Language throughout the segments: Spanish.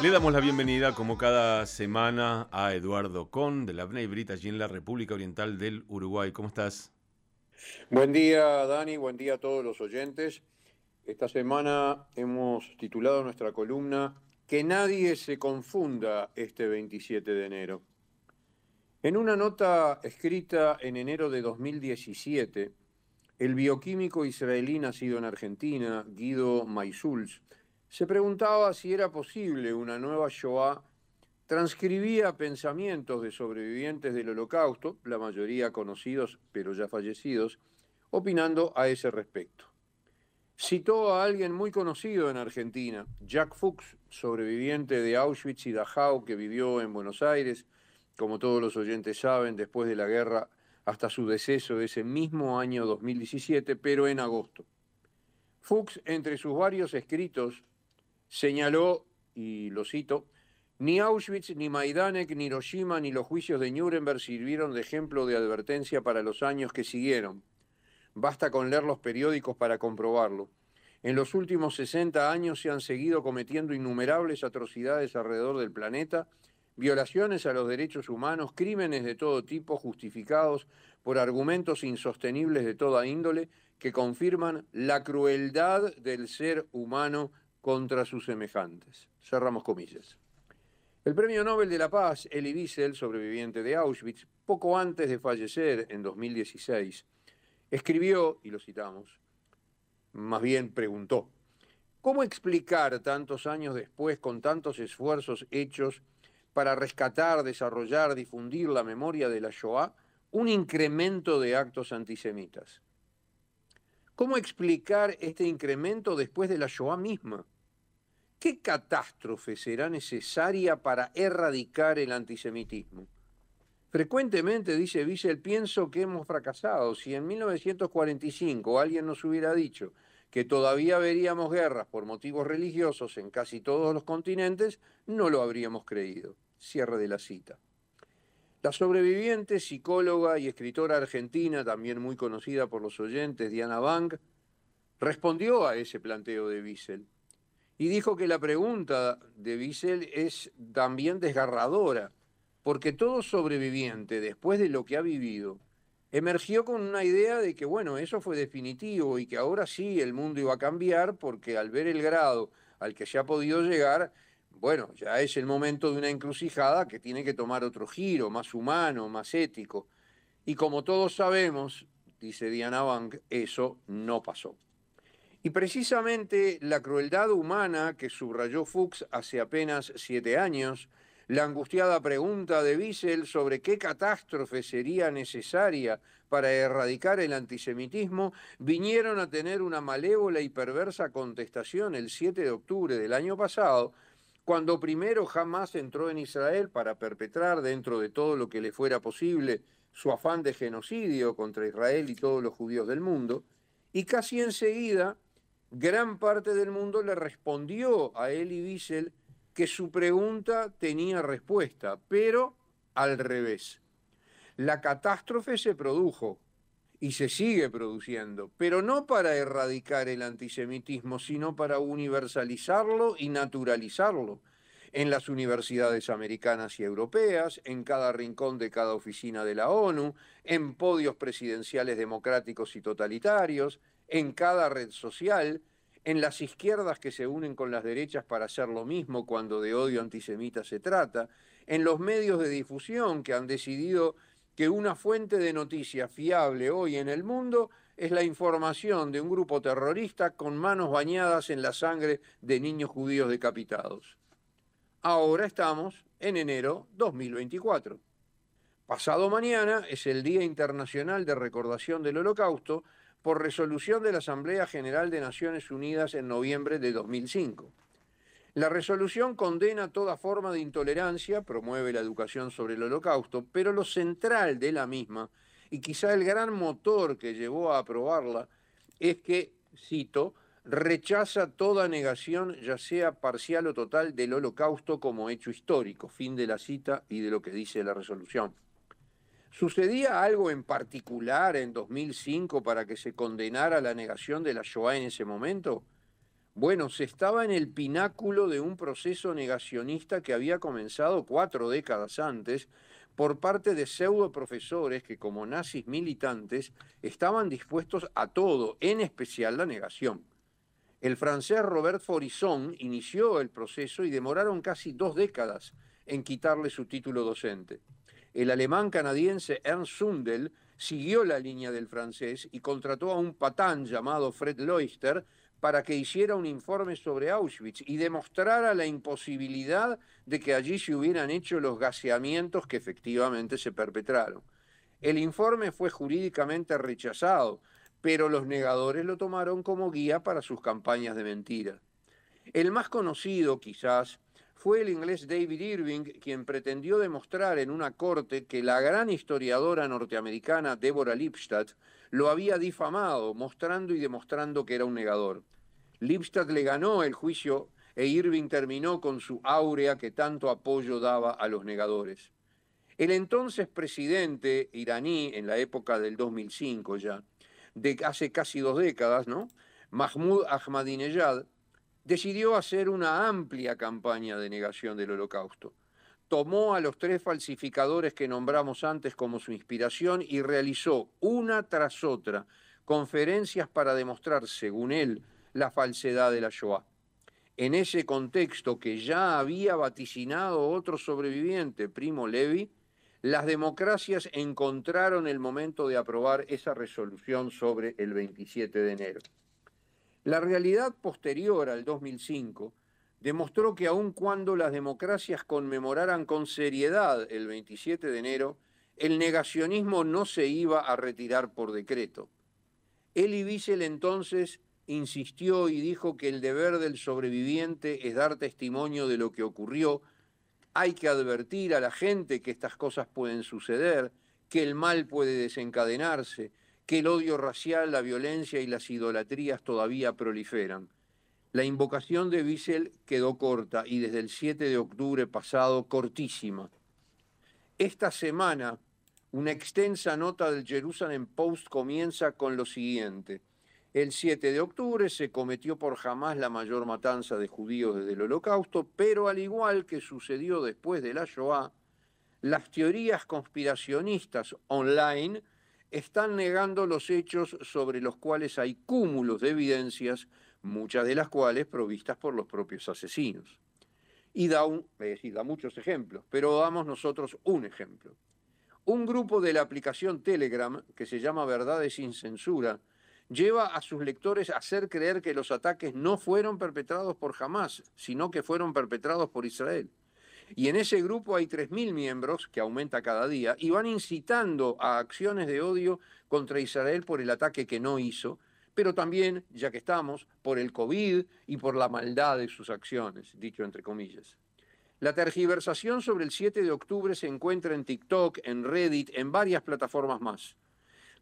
Le damos la bienvenida, como cada semana, a Eduardo Con, de la Bnei Brit, allí en la República Oriental del Uruguay. ¿Cómo estás? Buen día, Dani. Buen día a todos los oyentes. Esta semana hemos titulado nuestra columna Que nadie se confunda este 27 de enero. En una nota escrita en enero de 2017, el bioquímico israelí nacido en Argentina, Guido Maisuls, se preguntaba si era posible una nueva Shoah, transcribía pensamientos de sobrevivientes del holocausto, la mayoría conocidos pero ya fallecidos, opinando a ese respecto. Citó a alguien muy conocido en Argentina, Jack Fuchs, sobreviviente de Auschwitz y Dachau, que vivió en Buenos Aires, como todos los oyentes saben, después de la guerra hasta su deceso ese mismo año 2017, pero en agosto. Fuchs, entre sus varios escritos, señaló, y lo cito, ni Auschwitz, ni Majdanek, ni Hiroshima, ni los juicios de Nuremberg sirvieron de ejemplo de advertencia para los años que siguieron. Basta con leer los periódicos para comprobarlo. En los últimos 60 años se han seguido cometiendo innumerables atrocidades alrededor del planeta, violaciones a los derechos humanos, crímenes de todo tipo justificados por argumentos insostenibles de toda índole que confirman la crueldad del ser humano contra sus semejantes. Cerramos comillas. El premio Nobel de la Paz, Elie Wiesel, sobreviviente de Auschwitz, poco antes de fallecer en 2016, escribió, y lo citamos, más bien preguntó, ¿cómo explicar tantos años después, con tantos esfuerzos hechos para rescatar, desarrollar, difundir la memoria de la Shoah, un incremento de actos antisemitas? ¿Cómo explicar este incremento después de la Shoah misma? ¿Qué catástrofe será necesaria para erradicar el antisemitismo? Frecuentemente, dice Wiesel, pienso que hemos fracasado. Si en 1945 alguien nos hubiera dicho que todavía veríamos guerras por motivos religiosos en casi todos los continentes, no lo habríamos creído. Cierre de la cita. La sobreviviente, psicóloga y escritora argentina, también muy conocida por los oyentes, Diana Bang, respondió a ese planteo de Wiesel y dijo que la pregunta de Wiesel es también desgarradora, porque todo sobreviviente, después de lo que ha vivido, emergió con una idea de que, bueno, eso fue definitivo y que ahora sí el mundo iba a cambiar, porque al ver el grado al que se ha podido llegar, bueno, ya es el momento de una encrucijada que tiene que tomar otro giro, más humano, más ético. Y como todos sabemos, dice Diana Bank, eso no pasó. Y precisamente la crueldad humana que subrayó Fuchs hace apenas siete años, la angustiada pregunta de Wiesel sobre qué catástrofe sería necesaria para erradicar el antisemitismo, vinieron a tener una malévola y perversa contestación el 7 de octubre del año pasado, cuando primero jamás entró en Israel para perpetrar dentro de todo lo que le fuera posible su afán de genocidio contra Israel y todos los judíos del mundo, y casi enseguida gran parte del mundo le respondió a Elie Wiesel que su pregunta tenía respuesta, pero al revés. La catástrofe se produjo y se sigue produciendo, pero no para erradicar el antisemitismo, sino para universalizarlo y naturalizarlo en las universidades americanas y europeas, en cada rincón de cada oficina de la ONU, en podios presidenciales democráticos y totalitarios, en cada red social, en las izquierdas que se unen con las derechas para hacer lo mismo cuando de odio antisemita se trata, en los medios de difusión que han decidido que una fuente de noticias fiable hoy en el mundo es la información de un grupo terrorista con manos bañadas en la sangre de niños judíos decapitados. Ahora estamos en enero 2024. Pasado mañana es el Día Internacional de Recordación del Holocausto por resolución de la Asamblea General de Naciones Unidas en noviembre de 2005. La resolución condena toda forma de intolerancia, promueve la educación sobre el holocausto, pero lo central de la misma, y quizá el gran motor que llevó a aprobarla, es que, cito, rechaza toda negación, ya sea parcial o total, del holocausto como hecho histórico. Fin de la cita y de lo que dice la resolución. ¿Sucedía algo en particular en 2005 para que se condenara la negación de la Shoah en ese momento? Bueno, se estaba en el pináculo de un proceso negacionista que había comenzado cuatro décadas antes por parte de pseudo profesores que como nazis militantes estaban dispuestos a todo, en especial la negación. El francés Robert Forisson inició el proceso y demoraron casi dos décadas en quitarle su título docente. El alemán canadiense Ernst Sundel siguió la línea del francés y contrató a un patán llamado Fred Loister para que hiciera un informe sobre Auschwitz y demostrara la imposibilidad de que allí se hubieran hecho los gaseamientos que efectivamente se perpetraron. El informe fue jurídicamente rechazado, pero los negadores lo tomaron como guía para sus campañas de mentira. El más conocido, quizás, fue el inglés David Irving quien pretendió demostrar en una corte que la gran historiadora norteamericana Deborah Lipstadt lo había difamado, mostrando y demostrando que era un negador. Lipstadt le ganó el juicio e Irving terminó con su áurea que tanto apoyo daba a los negadores. El entonces presidente iraní, en la época del 2005 ya, de hace casi dos décadas, ¿no? Mahmoud Ahmadinejad, decidió hacer una amplia campaña de negación del holocausto. Tomó a los tres falsificadores que nombramos antes como su inspiración y realizó una tras otra conferencias para demostrar, según él, la falsedad de la Shoah. En ese contexto que ya había vaticinado otro sobreviviente, Primo Levi, las democracias encontraron el momento de aprobar esa resolución sobre el 27 de enero. La realidad posterior al 2005 demostró que aun cuando las democracias conmemoraran con seriedad el 27 de enero, el negacionismo no se iba a retirar por decreto. Elie Wiesel entonces insistió y dijo que el deber del sobreviviente es dar testimonio de lo que ocurrió, hay que advertir a la gente que estas cosas pueden suceder, que el mal puede desencadenarse, que el odio racial, la violencia y las idolatrías todavía proliferan. La invocación de Wiesel quedó corta y desde el 7 de octubre pasado cortísima. Esta semana, una extensa nota del Jerusalem Post comienza con lo siguiente. El 7 de octubre se cometió por jamás la mayor matanza de judíos desde el Holocausto, pero al igual que sucedió después de la Shoah, las teorías conspiracionistas online están negando los hechos sobre los cuales hay cúmulos de evidencias, muchas de las cuales provistas por los propios asesinos. Y da, un, da muchos ejemplos, pero damos nosotros un ejemplo. Un grupo de la aplicación Telegram, que se llama Verdades sin Censura, lleva a sus lectores a hacer creer que los ataques no fueron perpetrados por Hamas, sino que fueron perpetrados por Israel. Y en ese grupo hay 3.000 miembros, que aumenta cada día, y van incitando a acciones de odio contra Israel por el ataque que no hizo, pero también, ya que estamos, por el COVID y por la maldad de sus acciones, dicho entre comillas. La tergiversación sobre el 7 de octubre se encuentra en TikTok, en Reddit, en varias plataformas más.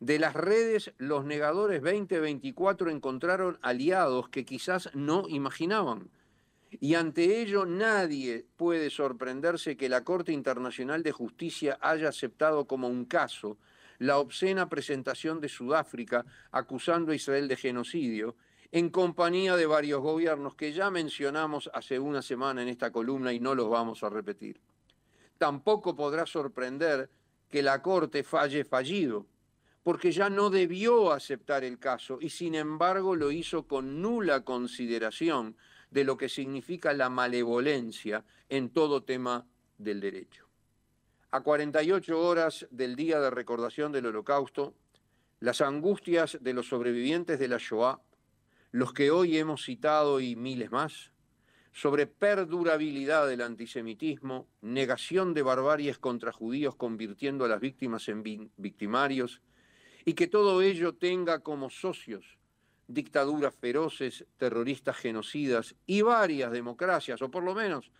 De las redes, los negadores 2024 encontraron aliados que quizás no imaginaban y ante ello nadie puede sorprenderse que la Corte Internacional de Justicia haya aceptado como un caso la obscena presentación de Sudáfrica acusando a Israel de genocidio en compañía de varios gobiernos que ya mencionamos hace una semana en esta columna y no los vamos a repetir. Tampoco podrá sorprender que la Corte falle fallido, porque ya no debió aceptar el caso y sin embargo lo hizo con nula consideración de lo que significa la malevolencia en todo tema del derecho. A 48 horas del día de recordación del holocausto, las angustias de los sobrevivientes de la Shoah, los que hoy hemos citado y miles más, sobre perdurabilidad del antisemitismo, negación de barbaries contra judíos convirtiendo a las víctimas en victimarios, y que todo ello tenga como socios dictaduras feroces, terroristas genocidas y varias democracias, o por lo menos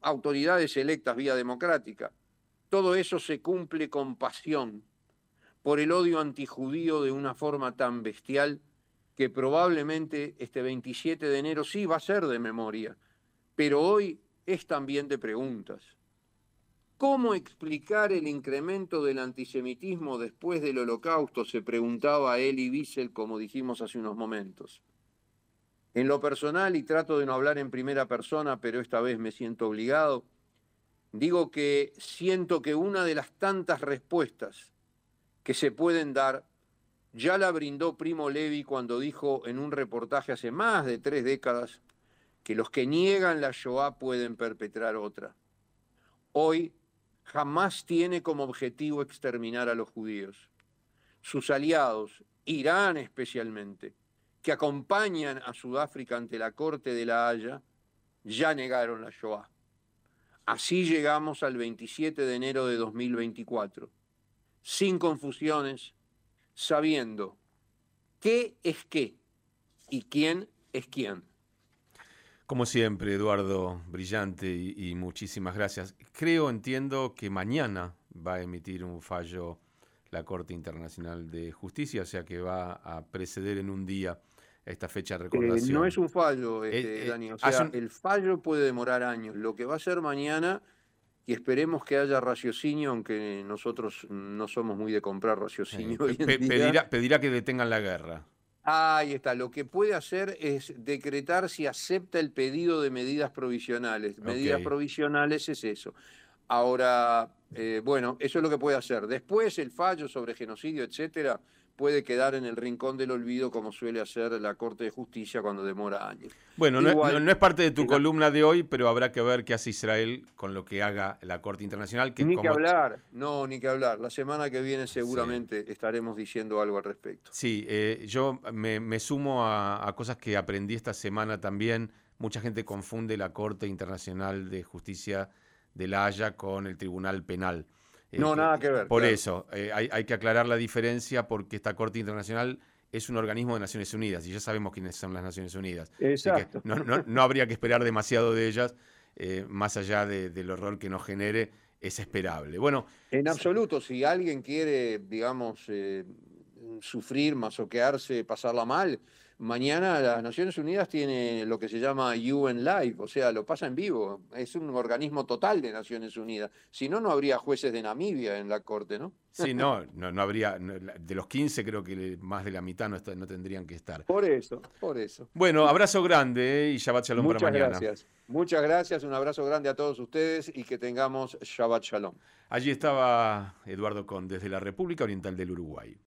autoridades electas vía democrática. Todo eso se cumple con pasión por el odio antijudío de una forma tan bestial que probablemente este 27 de enero sí va a ser de memoria, pero hoy es también de preguntas. ¿Cómo explicar el incremento del antisemitismo después del holocausto? Se preguntaba Elie Wiesel, como dijimos hace unos momentos. En lo personal, y trato de no hablar en primera persona, pero esta vez me siento obligado, digo que siento que una de las tantas respuestas que se pueden dar ya la brindó Primo Levi cuando dijo en un reportaje hace más de tres décadas que los que niegan la Shoah pueden perpetrar otra. Hoy jamás tiene como objetivo exterminar a los judíos. Sus aliados, Irán especialmente, que acompañan a Sudáfrica ante la Corte de la Haya, ya negaron la Shoah. Así llegamos al 27 de enero de 2024, sin confusiones, sabiendo qué es qué y quién es quién. Como siempre, Eduardo, brillante y, y, muchísimas gracias. Creo, entiendo que mañana va a emitir un fallo la Corte Internacional de Justicia, o sea que va a preceder en un día esta fecha de recordación. Eh, no es un fallo, este, eh, Dani. O sea, el fallo puede demorar años. Lo que va a ser mañana, y esperemos que haya raciocinio, aunque nosotros no somos muy de comprar raciocinio. pedirá, pedirá que detengan la guerra. Ahí está. Lo que puede hacer es decretar si acepta el pedido de medidas provisionales. Medidas provisionales es eso. Ahora, eh, bueno, eso es lo que puede hacer. Después el fallo sobre genocidio, etcétera, puede quedar en el rincón del olvido como suele hacer la Corte de Justicia cuando demora años. Bueno, no, es parte de tu columna de hoy, pero habrá que ver qué hace Israel con lo que haga la Corte Internacional. ni que hablar, no, ni que hablar. La semana que viene seguramente estaremos diciendo algo al respecto. Sí, eh, yo me, sumo a, a cosas que aprendí esta semana también. Mucha gente confunde la Corte Internacional de Justicia de la Haya con el Tribunal Penal. No, nada que ver. Por eso, eh, hay, que aclarar la diferencia porque esta Corte Internacional es un organismo de Naciones Unidas y ya sabemos quiénes son las Naciones Unidas. Exacto. no, habría que esperar demasiado de ellas, eh, más allá del horror que nos genere, es esperable. Bueno. En absoluto, si alguien quiere, digamos, eh, sufrir, masoquearse, pasarla mal, Mañana las Naciones Unidas tiene lo que se llama UN Live, o sea, lo pasa en vivo. Es un organismo total de Naciones Unidas. Si no, no habría jueces de Namibia en la Corte, ¿no? Sí, no, no, habría. de los 15, creo que más de la mitad no, no, tendrían que estar. Por eso, por eso. Bueno, abrazo grande ¿eh? y Shabbat Shalom Muchas para mañana. Gracias. Muchas gracias, un abrazo grande a todos ustedes y que tengamos Shabbat Shalom. Allí estaba Eduardo Con desde la República Oriental del Uruguay.